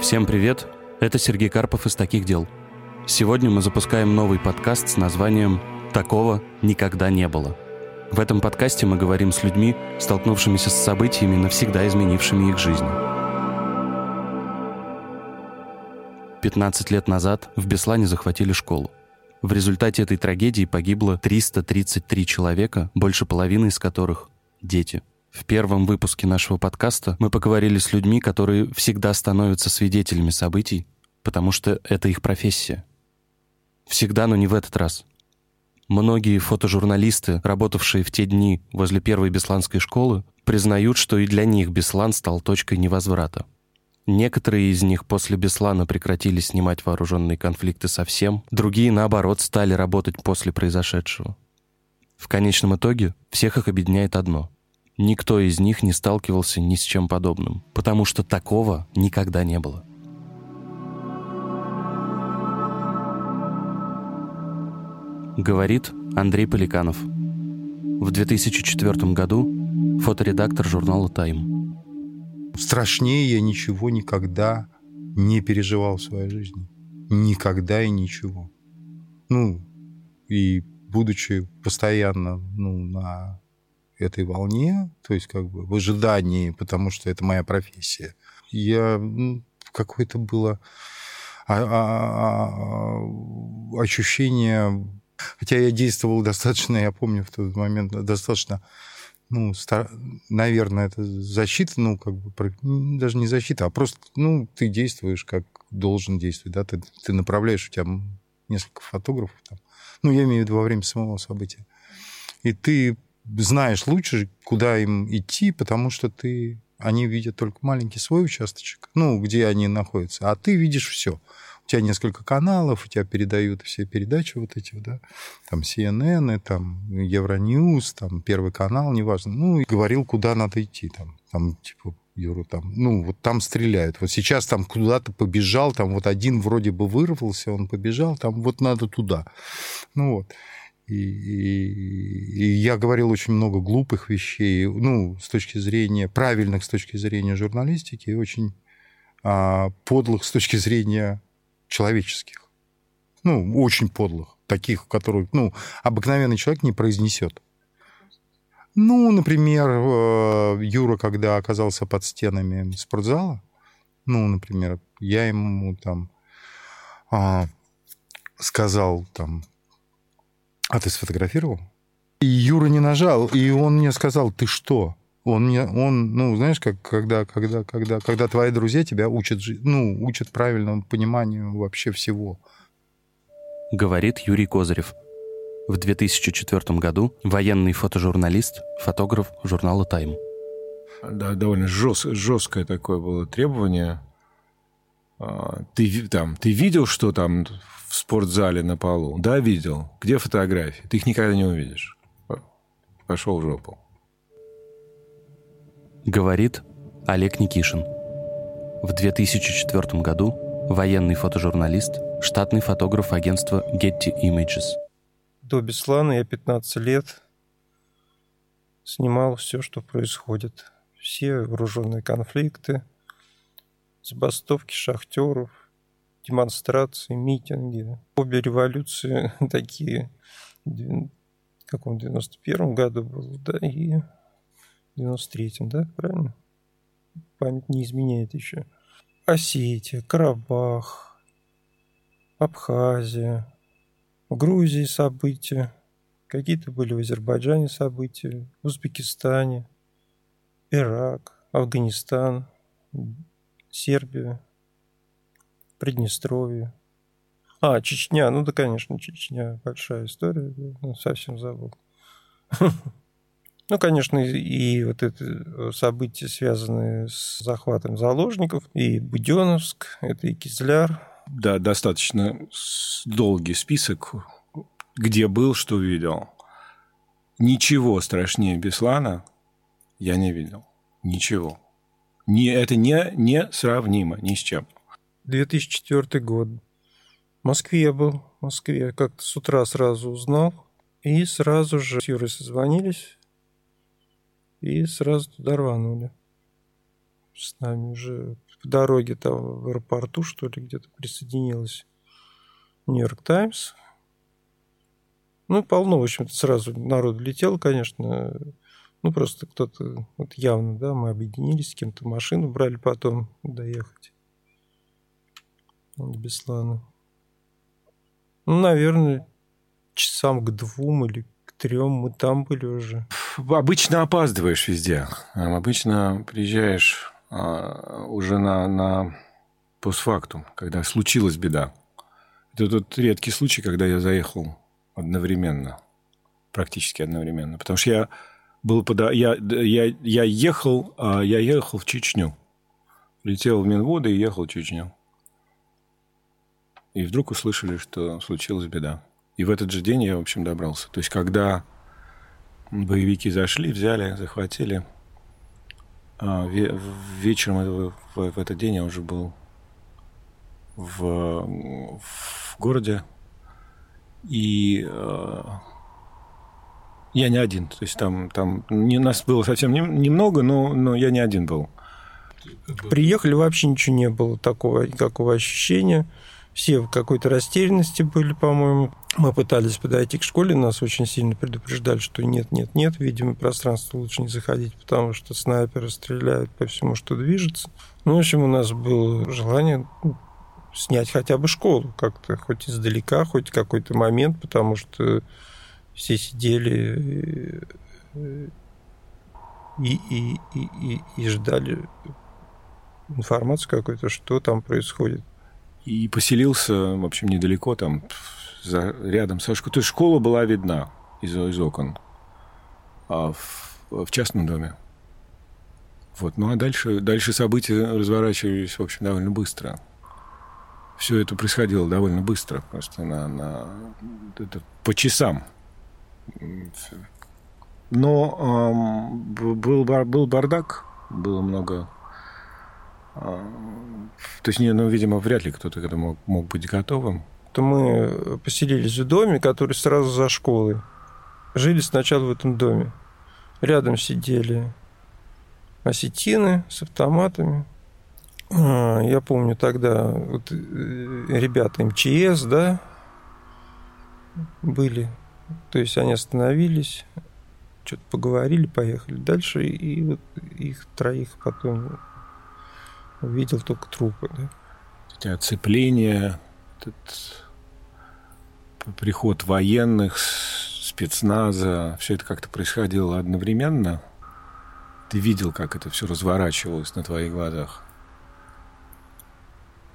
Всем привет! Это Сергей Карпов из «Таких дел». Сегодня мы запускаем новый подкаст с названием «Такого никогда не было». В этом подкасте мы говорим с людьми, столкнувшимися с событиями, навсегда изменившими их жизнь. 15 лет назад в Беслане захватили школу. В результате этой трагедии погибло 333 человека, больше половины из которых — дети. В первом выпуске нашего подкаста мы поговорили с людьми, которые всегда становятся свидетелями событий, потому что это их профессия. Всегда, но не в этот раз. Многие фотожурналисты, работавшие в те дни возле первой Бесланской школы, признают, что и для них Беслан стал точкой невозврата. Некоторые из них после Беслана прекратили снимать вооруженные конфликты совсем, другие, наоборот, стали работать после произошедшего. В конечном итоге всех их объединяет одно — Никто из них не сталкивался ни с чем подобным, потому что такого никогда не было. Говорит Андрей Поликанов. В 2004 году фоторедактор журнала «Тайм». Страшнее я ничего никогда не переживал в своей жизни. Никогда и ничего. Ну, и будучи постоянно ну, на этой волне, то есть как бы в ожидании, потому что это моя профессия. Я ну, какое-то было а, а, а, ощущение, хотя я действовал достаточно, я помню в тот момент достаточно ну, стар... наверное, это защита, ну, как бы, даже не защита, а просто, ну, ты действуешь, как должен действовать, да, ты, ты направляешь, у тебя несколько фотографов там, ну, я имею в виду во время самого события, и ты знаешь лучше, куда им идти, потому что ты они видят только маленький свой участочек, ну, где они находятся, а ты видишь все. У тебя несколько каналов, у тебя передают все передачи вот эти, да, там CNN, там Евроньюз, там Первый канал, неважно. Ну, и говорил, куда надо идти, там, там типа, Юру, там, ну, вот там стреляют. Вот сейчас там куда-то побежал, там вот один вроде бы вырвался, он побежал, там вот надо туда. Ну вот. И, и, я говорил очень много глупых вещей, ну, с точки зрения, правильных с точки зрения журналистики, и очень а, подлых с точки зрения человеческих. Ну, очень подлых, таких, которые, ну, обыкновенный человек не произнесет. Ну, например, э, Юра, когда оказался под стенами спортзала, ну, например, я ему там а, сказал там, а ты сфотографировал? И Юра не нажал, и он мне сказал, ты что? Он мне, он, ну, знаешь, как когда, когда, когда, когда твои друзья тебя учат, ну, учат правильному пониманию вообще всего. Говорит Юрий Козырев. В 2004 году военный фотожурналист, фотограф журнала «Тайм». Да, довольно жест, жесткое такое было требование. А, ты, там, ты видел, что там в спортзале на полу? Да, видел. Где фотографии? Ты их никогда не увидишь. Пошел в жопу. Говорит Олег Никишин. В 2004 году военный фотожурналист, штатный фотограф агентства Getty Images. До Беслана я 15 лет снимал все, что происходит. Все вооруженные конфликты, забастовки шахтеров, демонстрации, митинги. Обе революции такие. В каком 91 году был, да, и в 93-м, да, правильно? Память не изменяет еще. Осетия, Карабах, Абхазия, в Грузии события, какие-то были в Азербайджане события, в Узбекистане, Ирак, Афганистан, Сербия, Приднестровье. А, Чечня, ну да, конечно, Чечня, большая история, ну, совсем забыл. Ну, конечно, и вот это события, связанные с захватом заложников, и Буденовск, это и Кизляр. Да, достаточно долгий список, где был, что видел. Ничего страшнее Беслана я не видел. Ничего. Не, это не, не сравнимо ни с чем. 2004 год. В Москве был. В Москве. Как-то с утра сразу узнал. И сразу же с Юрой созвонились. И сразу туда рванули. с нами уже по дороге там в аэропорту, что ли, где-то присоединилась Нью-Йорк Таймс. Ну, полно, в общем-то, сразу народ летел, конечно. Ну, просто кто-то, вот явно, да, мы объединились с кем-то, машину брали потом доехать. Беслана. Ну, наверное, часам к двум или к трем мы там были уже. Обычно опаздываешь везде. Обычно приезжаешь а, уже на, на постфактум, когда случилась беда. Это тот редкий случай, когда я заехал одновременно, практически одновременно. Потому что я был под... я, я, я ехал, а, я ехал в Чечню. Летел в Минводы и ехал в Чечню. И вдруг услышали, что случилась беда. И в этот же день я, в общем, добрался. То есть, когда боевики зашли, взяли, захватили, а, вечером в, в этот день я уже был в, в городе. И э, я не один. То есть там, там не, нас было совсем не, немного, но, но я не один был. Приехали, вообще ничего не было такого, никакого ощущения. Все в какой-то растерянности были, по-моему. Мы пытались подойти к школе, нас очень сильно предупреждали, что нет, нет, нет, видимо, пространство лучше не заходить, потому что снайперы стреляют по всему, что движется. Ну, в общем, у нас было желание ну, снять хотя бы школу как-то, хоть издалека, хоть какой-то момент, потому что все сидели э, и, и, и, и, и ждали информацию какой-то, что там происходит. И поселился, в общем, недалеко там, за, рядом со школой. То есть школа была видна из, из окон а в, в частном доме. Вот. Ну а дальше, дальше события разворачивались, в общем, довольно быстро все это происходило довольно быстро, просто на, на это по часам. Но эм, был, был бардак, было много. Э, то есть, не, ну, видимо, вряд ли кто-то к этому мог, мог быть готовым. То мы поселились в доме, который сразу за школой. Жили сначала в этом доме. Рядом сидели осетины с автоматами, а, я помню тогда вот, э, ребята МЧС, да, были. То есть они остановились, что-то поговорили, поехали дальше, и вот их троих потом увидел только трупы. Да. Эти оцепления, этот приход военных, спецназа, все это как-то происходило одновременно. Ты видел, как это все разворачивалось на твоих глазах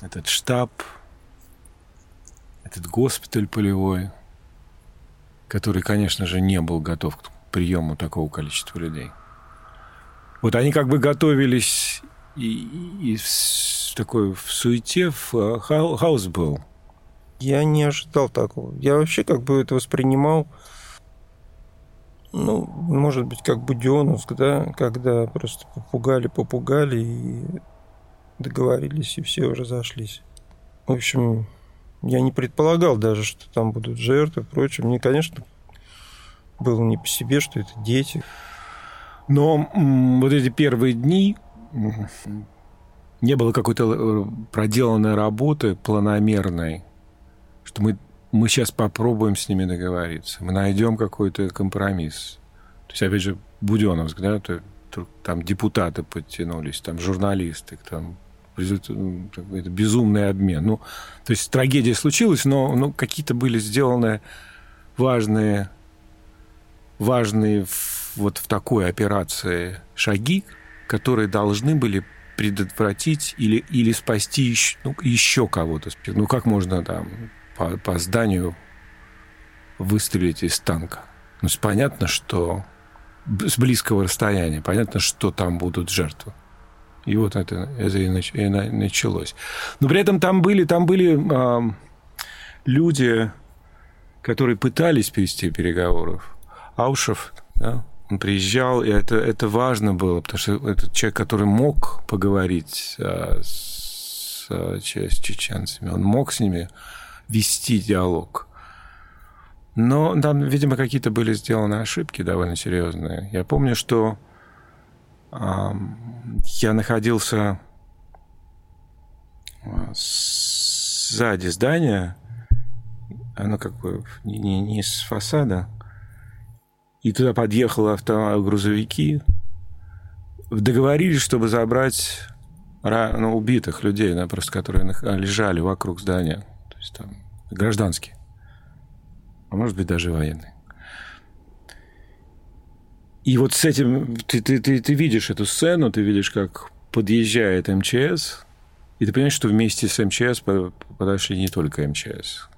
этот штаб, этот госпиталь полевой, который, конечно же, не был готов к приему такого количества людей. Вот они как бы готовились и, и в такой в суете, в э, хаос был. Я не ожидал такого. Я вообще как бы это воспринимал, ну, может быть, как Буденовск, да, когда просто попугали, попугали, и договорились, и все разошлись. В общем, я не предполагал даже, что там будут жертвы, впрочем. Мне, конечно, было не по себе, что это дети. Но вот эти первые дни не было какой-то э, проделанной работы планомерной, что мы, мы сейчас попробуем с ними договориться, мы найдем какой-то компромисс. То есть, опять же, Буденовск, да, то, то, там депутаты подтянулись, там журналисты, там это безумный обмен. Ну, то есть трагедия случилась, но ну, какие-то были сделаны важные, важные вот в такой операции шаги, которые должны были предотвратить или, или спасти еще, ну, еще кого-то. Ну, как можно там по, по зданию выстрелить из танка? Ну, понятно, что с близкого расстояния, понятно, что там будут жертвы. И вот это, это и, нач, и началось. Но при этом там были, там были э, люди, которые пытались привести переговоров. Аушев, да, он приезжал, и это, это важно было, потому что это человек, который мог поговорить а, с, с, с чеченцами, он мог с ними вести диалог. Но там, видимо, какие-то были сделаны ошибки довольно серьезные. Я помню, что Я находился а, сзади здания, оно как бы не, не с фасада, и туда подъехали авто, грузовики, договорились, чтобы забрать ну, убитых людей, да, просто которые лежали вокруг здания, то есть там гражданские, а может быть даже военные. И вот с этим ты, ты, ты, ты видишь эту сцену, ты видишь, как подъезжает МЧС, и ты понимаешь, что вместе с МЧС подошли не только МЧС.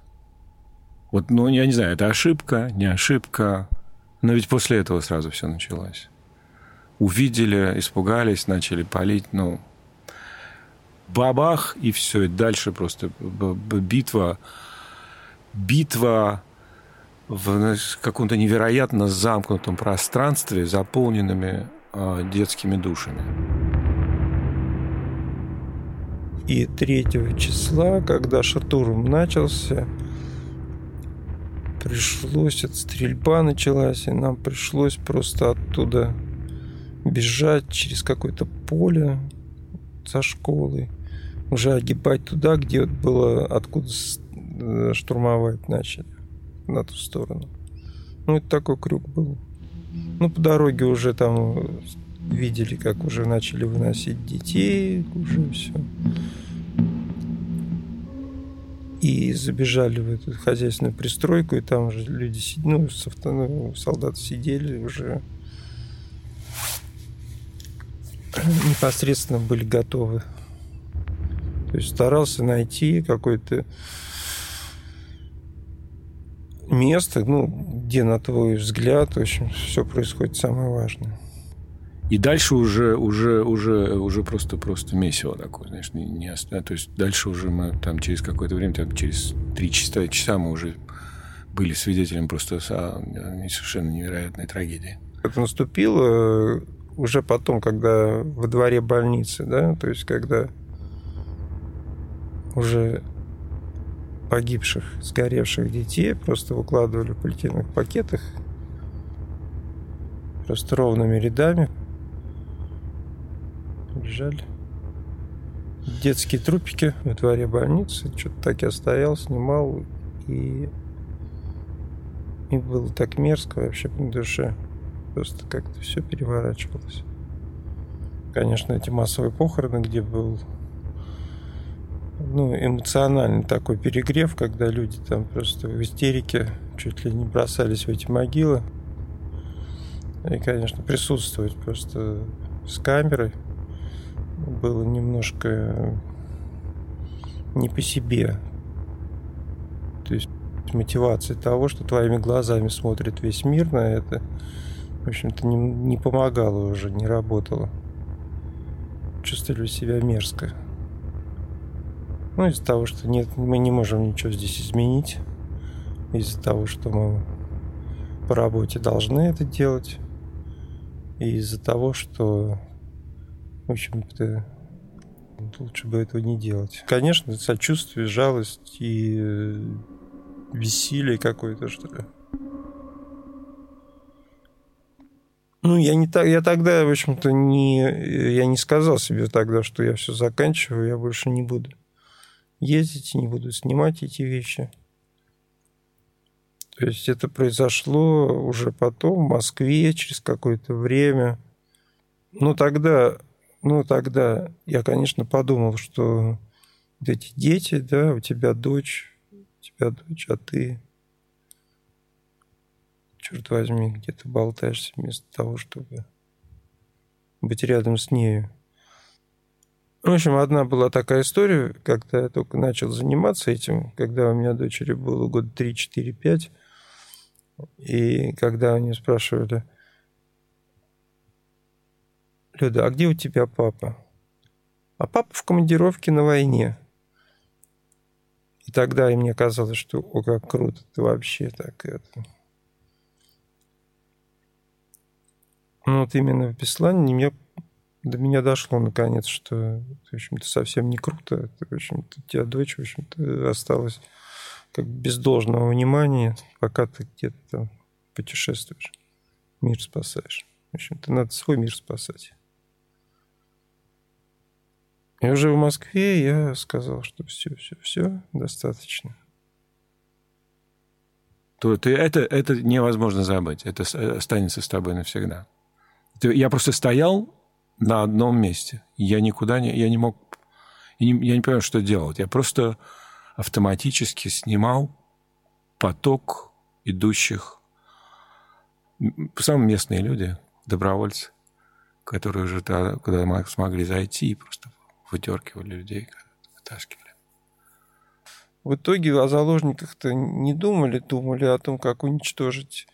Вот, ну, я не знаю, это ошибка, не ошибка, но ведь после этого сразу все началось. Увидели, испугались, начали палить, ну, бабах, и все, и дальше просто битва, битва в каком-то невероятно замкнутом пространстве, заполненными э, детскими душами. И 3 числа, когда штурм начался, пришлось, эта стрельба началась, и нам пришлось просто оттуда бежать через какое-то поле за школой, уже огибать туда, где было, откуда э, штурмовать начали на ту сторону. Ну, это такой крюк был. Ну, по дороге уже там видели, как уже начали выносить детей, уже все. И забежали в эту хозяйственную пристройку, и там уже люди, ну, авто, ну, солдаты сидели уже непосредственно были готовы. То есть старался найти какой-то место, ну, где, на твой взгляд, в общем, все происходит самое важное. И дальше уже, уже, уже, уже просто, просто месиво такое, знаешь, не, не, то есть дальше уже мы там через какое-то время, там через три часа, часа мы уже были свидетелем просто совершенно невероятной трагедии. Это наступило э, уже потом, когда во дворе больницы, да, то есть когда уже погибших, сгоревших детей просто выкладывали в полиэтиленовых пакетах просто ровными рядами. Лежали. Детские трупики во дворе больницы. Что-то так я стоял, снимал. И, и было так мерзко вообще на душе. Просто как-то все переворачивалось. Конечно, эти массовые похороны, где был ну, эмоциональный такой перегрев, когда люди там просто в истерике чуть ли не бросались в эти могилы. И, конечно, присутствовать просто с камерой было немножко не по себе. То есть мотивация того, что твоими глазами смотрит весь мир на это, в общем-то, не, не помогало уже, не работало. Чувствовали себя мерзко. Ну, из-за того, что нет, мы не можем ничего здесь изменить. Из-за того, что мы по работе должны это делать. И из-за того, что, в общем-то, лучше бы этого не делать. Конечно, сочувствие, жалость и бессилие какое-то, что ли. Ну, я не так, я тогда, в общем-то, не, я не сказал себе тогда, что я все заканчиваю, я больше не буду ездить, не буду снимать эти вещи. То есть это произошло уже потом в Москве через какое-то время. Ну тогда, ну тогда я, конечно, подумал, что эти дети, да, у тебя дочь, у тебя дочь, а ты, черт возьми, где-то болтаешься вместо того, чтобы быть рядом с нею. В общем, одна была такая история, когда я только начал заниматься этим, когда у меня дочери было года 3-4-5, и когда они спрашивали, Люда, а где у тебя папа? А папа в командировке на войне. И тогда и мне казалось, что о, как круто, ты вообще так это. Ну вот именно в Беслане мне до меня дошло наконец, что, в общем-то, совсем не круто. Это, в общем-то, у тебя дочь, в общем-то, осталась как без должного внимания, пока ты где-то там путешествуешь, мир спасаешь. В общем-то, надо свой мир спасать. И уже в Москве я сказал, что все, все, все, достаточно. То ты, это, это невозможно забыть. Это останется с тобой навсегда. Я просто стоял на одном месте. Я никуда не... Я не мог... Я не, я не понимаю, что делать. Я просто автоматически снимал поток идущих... Самые местные люди, добровольцы, которые уже тогда, мы смогли зайти, и просто выдергивали людей, вытаскивали. В итоге о заложниках-то не думали, думали о том, как уничтожить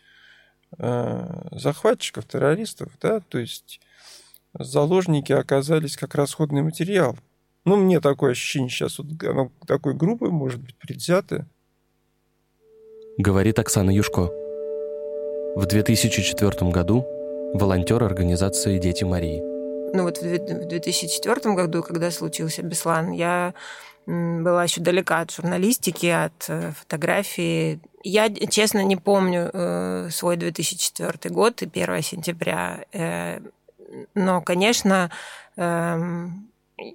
э, захватчиков, террористов, да, то есть заложники оказались как расходный материал. Ну, мне такое ощущение сейчас, вот оно такой группой может быть предвзято. Говорит Оксана Юшко. В 2004 году волонтер организации «Дети Марии». Ну вот в 2004 году, когда случился Беслан, я была еще далека от журналистики, от э, фотографии. Я, честно, не помню э, свой 2004 год и 1 сентября. Э, но, конечно, эм,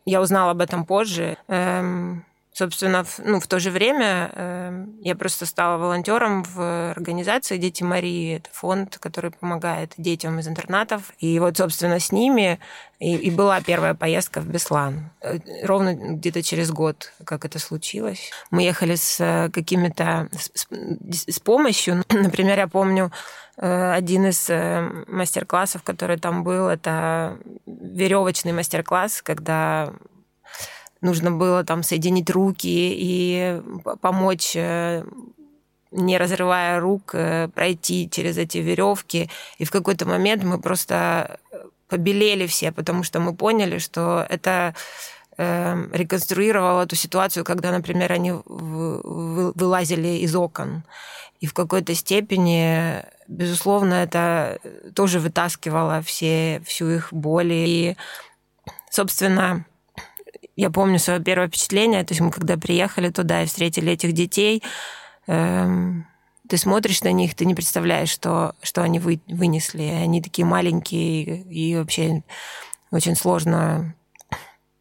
я узнала об этом позже. Эм, Собственно, в, ну, в то же время э, я просто стала волонтером в организации «Дети Марии». Это фонд, который помогает детям из интернатов. И вот, собственно, с ними и, и была первая поездка в Беслан. Э, ровно где-то через год, как это случилось. Мы ехали с какими-то... с, с помощью. Например, я помню э, один из мастер-классов, который там был, это веревочный мастер-класс, когда нужно было там соединить руки и помочь э, не разрывая рук, э, пройти через эти веревки. И в какой-то момент мы просто побелели все, потому что мы поняли, что это э, реконструировало эту ситуацию, когда, например, они вылазили из окон. И в какой-то степени, безусловно, это тоже вытаскивало все, всю их боль. И, собственно, я помню свое первое впечатление, то есть мы когда приехали туда и встретили этих детей, эм, ты смотришь на них, ты не представляешь, что, что они вы, вынесли. Они такие маленькие, и вообще очень сложно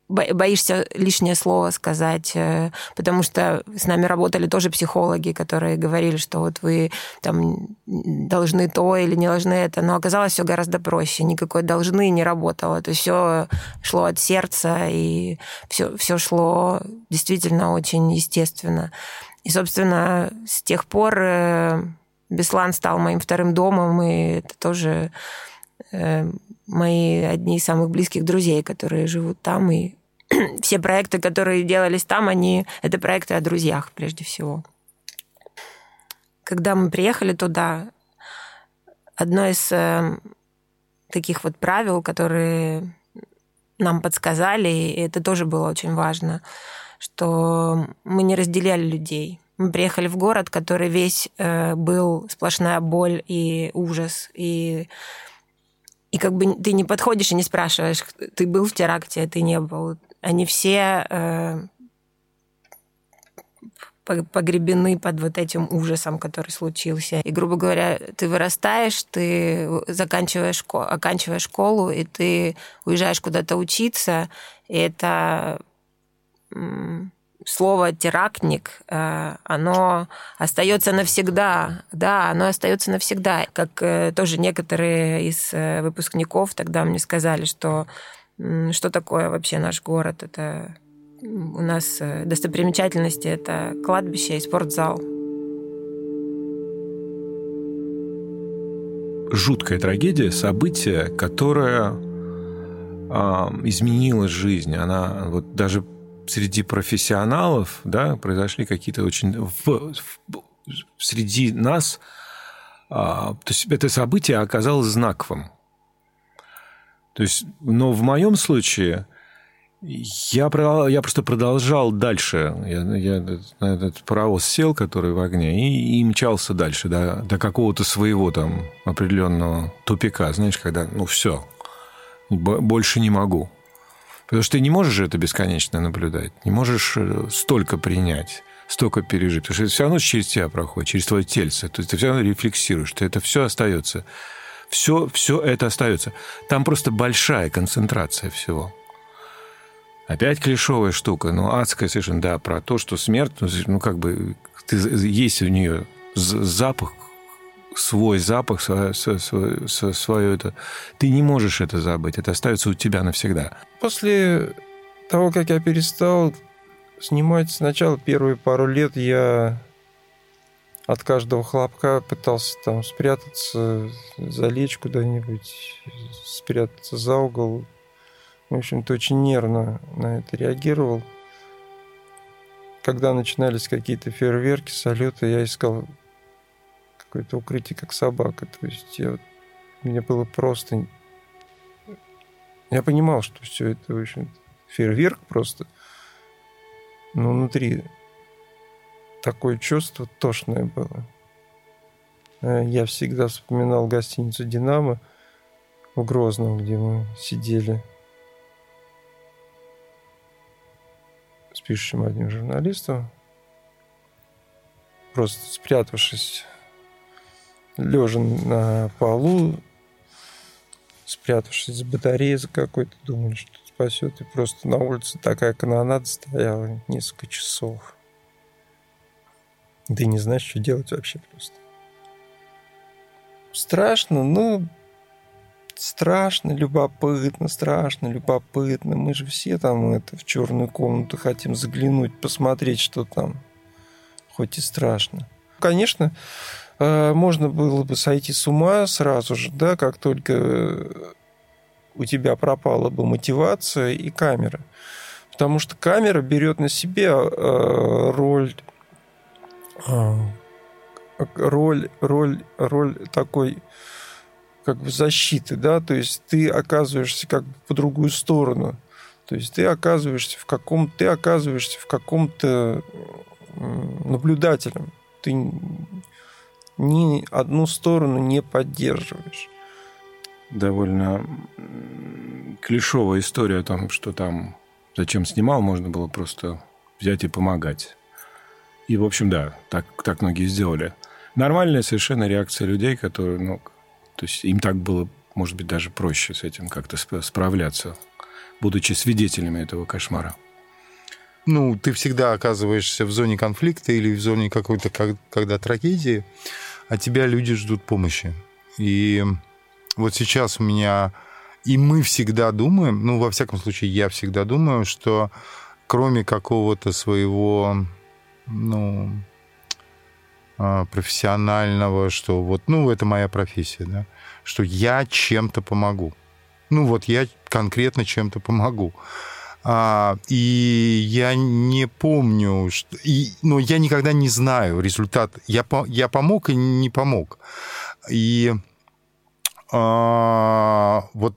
боишься лишнее слово сказать, э, потому что с нами работали тоже психологи, которые говорили, что вот вы там должны то или не должны это, но оказалось все гораздо проще, никакой должны не работало, то есть все шло от сердца и все, все шло действительно очень естественно. И, собственно, с тех пор э, Беслан стал моим вторым домом, и это тоже э, мои одни из самых близких друзей, которые живут там, и все проекты, которые делались там, они это проекты о друзьях прежде всего. Когда мы приехали туда, одно из э, таких вот правил, которые нам подсказали, и это тоже было очень важно, что мы не разделяли людей. Мы приехали в город, который весь э, был сплошная боль и ужас, и и как бы ты не подходишь и не спрашиваешь, ты был в теракте, а ты не был. Они все э, погребены под вот этим ужасом, который случился. И, грубо говоря, ты вырастаешь, ты заканчиваешь, оканчиваешь школу, и ты уезжаешь куда-то учиться, и это слово терактник, э, оно остается навсегда, да, оно остается навсегда. Как э, тоже некоторые из э, выпускников тогда мне сказали, что что такое вообще наш город, это у нас достопримечательности это кладбище и спортзал. Жуткая трагедия, событие, которое э, изменило жизнь. Она вот даже среди профессионалов, да, произошли какие-то очень... В, в, среди нас а, то есть это событие оказалось знаковым. То есть, но в моем случае я, я просто продолжал дальше. Я, я на этот паровоз сел, который в огне, и, и мчался дальше до, до какого-то своего там определенного тупика. Знаешь, когда, ну, все, больше не могу. Потому что ты не можешь это бесконечно наблюдать, не можешь э, столько принять, столько пережить. Потому что это все равно через тебя проходит, через твое тельце. То есть ты все равно рефлексируешь, что это все остается. Все, все это остается. Там просто большая концентрация всего. Опять клишовая штука, но адская совершенно, да, про то, что смерть, ну, ну как бы, ты, есть у нее запах, свой запах, свое, свое, свое это. Ты не можешь это забыть, это остается у тебя навсегда. После того, как я перестал снимать, сначала первые пару лет я от каждого хлопка пытался там спрятаться, залечь куда-нибудь, спрятаться за угол. В общем-то, очень нервно на это реагировал. Когда начинались какие-то фейерверки, салюты, я искал какое-то укрытие, как собака. То есть я, мне было просто... Я понимал, что все это, в общем фейерверк просто. Но внутри такое чувство тошное было. Э, я всегда вспоминал гостиницу «Динамо» в Грозном, где мы сидели с пишущим одним журналистом, просто спрятавшись, лежа на полу, спрятавшись за батареей за какой-то, думали, что спасет. И просто на улице такая канонада стояла несколько часов. Ты не знаешь, что делать вообще просто. Страшно, ну, страшно, любопытно, страшно, любопытно. Мы же все там это в черную комнату хотим заглянуть, посмотреть, что там. Хоть и страшно. Конечно, э, можно было бы сойти с ума сразу же, да, как только у тебя пропала бы мотивация и камера. Потому что камера берет на себя э, роль роль, роль, роль такой как бы защиты, да, то есть ты оказываешься как бы по другую сторону, то есть ты оказываешься в каком, ты оказываешься в каком-то наблюдателем, ты ни одну сторону не поддерживаешь. Довольно клишовая история о том, что там зачем снимал, можно было просто взять и помогать. И, в общем, да, так, так многие сделали. Нормальная совершенно реакция людей, которые, ну, то есть им так было, может быть, даже проще с этим как-то справляться, будучи свидетелями этого кошмара. Ну, ты всегда оказываешься в зоне конфликта или в зоне какой-то, когда трагедии, а тебя люди ждут помощи. И вот сейчас у меня... И мы всегда думаем, ну, во всяком случае, я всегда думаю, что кроме какого-то своего ну, а, профессионального, что вот, ну, это моя профессия, да, что я чем-то помогу. Ну, вот я конкретно чем-то помогу. А, и я не помню, что, и, но я никогда не знаю результат. Я, я помог и не помог. И а, вот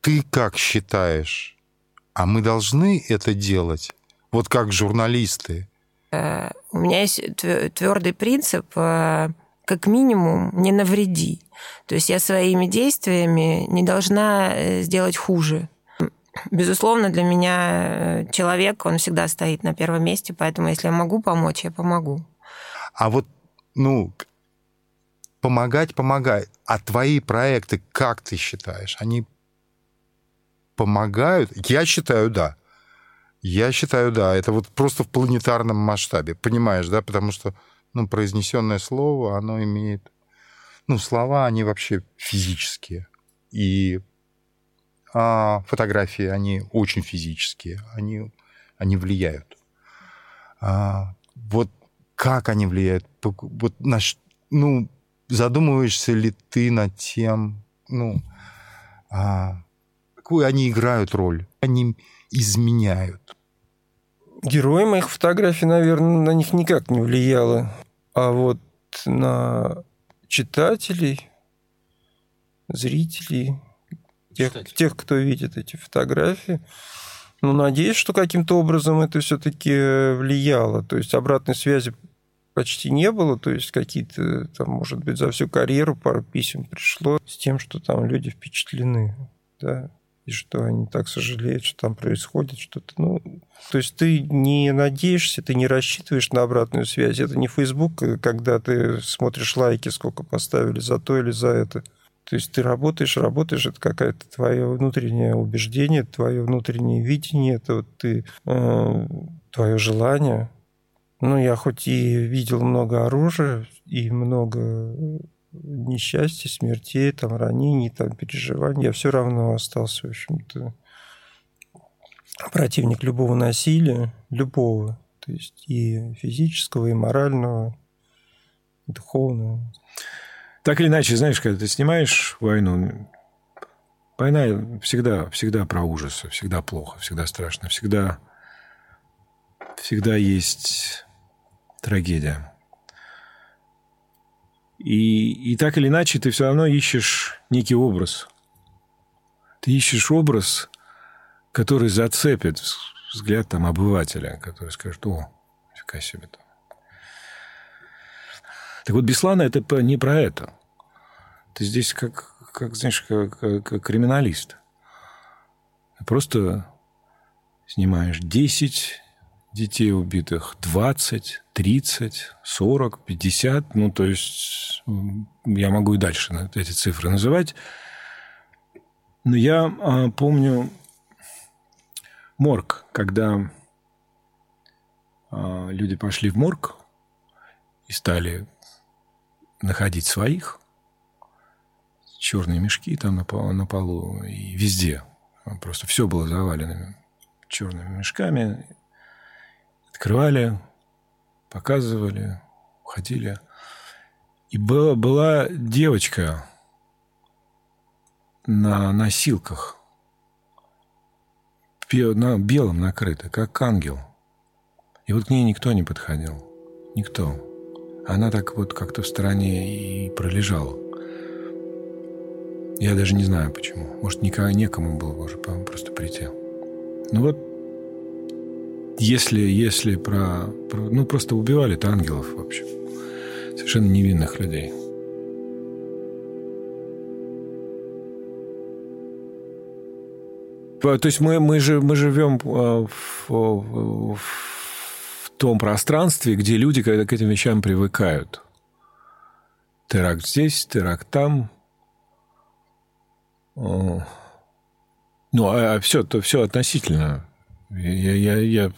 ты как считаешь, а мы должны это делать? Вот как журналисты. Э, у меня есть твердый принцип, э, как минимум, не навреди. То есть я своими действиями не должна э, сделать хуже. Безусловно, для меня человек, он всегда стоит на первом месте, поэтому если я могу помочь, я помогу. А вот, ну, помогать помогает. А твои проекты, как ты считаешь, они помогают? Я считаю, да. Я считаю, да, это вот просто в планетарном масштабе, понимаешь, да, потому что, ну, произнесенное слово, оно имеет, ну, слова, они вообще физические, и а фотографии, они очень физические, они, они влияют. А, вот как они влияют, вот на, ну, задумываешься ли ты над тем, ну, а, какую они играют роль, они изменяют. Герои моих фотографий, наверное, на них никак не влияло. А вот на читателей, зрителей, тех, тех, кто видит эти фотографии, ну, надеюсь, что каким-то образом это все-таки влияло. То есть обратной связи почти не было, то есть какие-то, там, может быть, за всю карьеру пару писем пришло с тем, что там люди впечатлены, да, и что они так сожалеют, что там происходит что-то. Ну, то есть ты не надеешься, ты не рассчитываешь на обратную связь. Это не Facebook, когда ты смотришь лайки, сколько поставили за то или за это. То есть ты работаешь, работаешь, это какое-то твое внутреннее убеждение, твое внутреннее видение, это вот ты, э, твое желание. Ну, я хоть и видел много оружия и много несчастья, смертей, там, ранений, там, переживаний, я все равно остался, в общем-то, противник любого насилия, любого, то есть и физического, и морального, и духовного. Так или иначе, знаешь, когда ты снимаешь войну, война всегда, всегда про ужасы, всегда плохо, всегда страшно, всегда, всегда есть трагедия. И, и так или иначе ты все равно ищешь некий образ. Ты ищешь образ, который зацепит взгляд там обывателя, который скажет, о, фига себе там. Так вот, Беслана это не про это. Ты здесь как, как знаешь, как, как криминалист. просто снимаешь 10 детей убитых, 20, 30, 40, 50. Ну, то есть я могу и дальше эти цифры называть. Но я а, помню морг, когда а, люди пошли в морг и стали находить своих, черные мешки там на полу, на полу и везде. Просто все было завалено черными мешками. Открывали, показывали, уходили. И была, была девочка на носилках, на белом накрыта, как ангел. И вот к ней никто не подходил. Никто. Она так вот как-то в стороне и пролежала. Я даже не знаю почему. Может, никому, некому было уже просто прийти. Ну вот, если, если про, про... Ну, просто убивали-то ангелов, в общем. Совершенно невинных людей. То есть мы, мы, же, мы живем а, в, в, в том пространстве, где люди к этим вещам привыкают. Теракт здесь, теракт там – ну, а, а все, то все относительно. Я, я, я...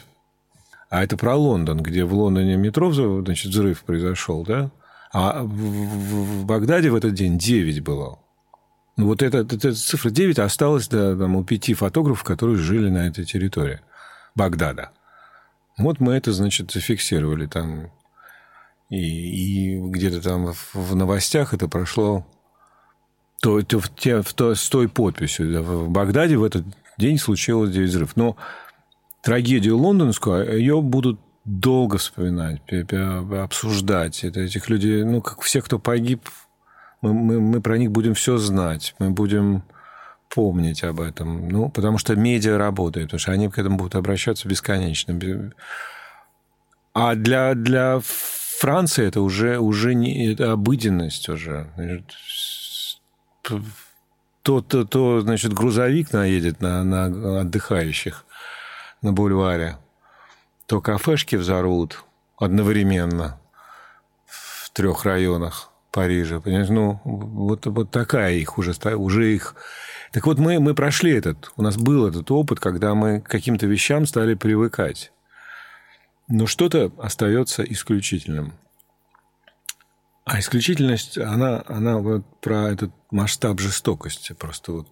А это про Лондон, где в Лондоне метро значит, взрыв произошел, да? А в, в, Багдаде в этот день 9 было. Ну, вот эта, эта цифра 9 осталась да, там, у пяти фотографов, которые жили на этой территории Багдада. Вот мы это, значит, зафиксировали там. И, и где-то там в новостях это прошло то, то, в, те, в, то, с той подписью. В Багдаде в этот день случилось 9 взрывов. Но трагедию лондонскую, ее будут долго вспоминать, обсуждать. Это этих людей, ну, как все, кто погиб, мы, мы, мы про них будем все знать. Мы будем помнить об этом. Ну, потому что медиа работает, потому что они к этому будут обращаться бесконечно. А для, для Франции это уже, уже не, это обыденность уже то, то, то, значит, грузовик наедет на, на отдыхающих на бульваре, то кафешки взорвут одновременно в трех районах Парижа. Понимаешь? Ну, вот, вот такая их уже, уже их... Так вот, мы, мы прошли этот, у нас был этот опыт, когда мы к каким-то вещам стали привыкать. Но что-то остается исключительным. А исключительность, она, она вот про этот масштаб жестокости. Просто вот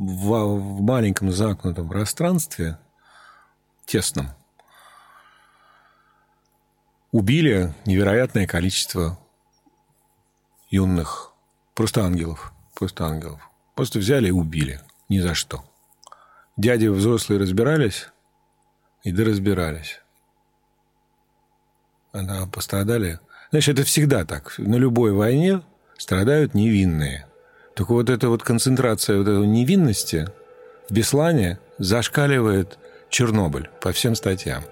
в, в маленьком замкнутом пространстве, тесном, убили невероятное количество юных, просто ангелов, просто ангелов. Просто взяли и убили. Ни за что. Дяди взрослые разбирались и доразбирались. Она пострадали Знаешь, это всегда так. На любой войне страдают невинные. Только вот эта вот концентрация вот этой невинности в Беслане зашкаливает Чернобыль по всем статьям.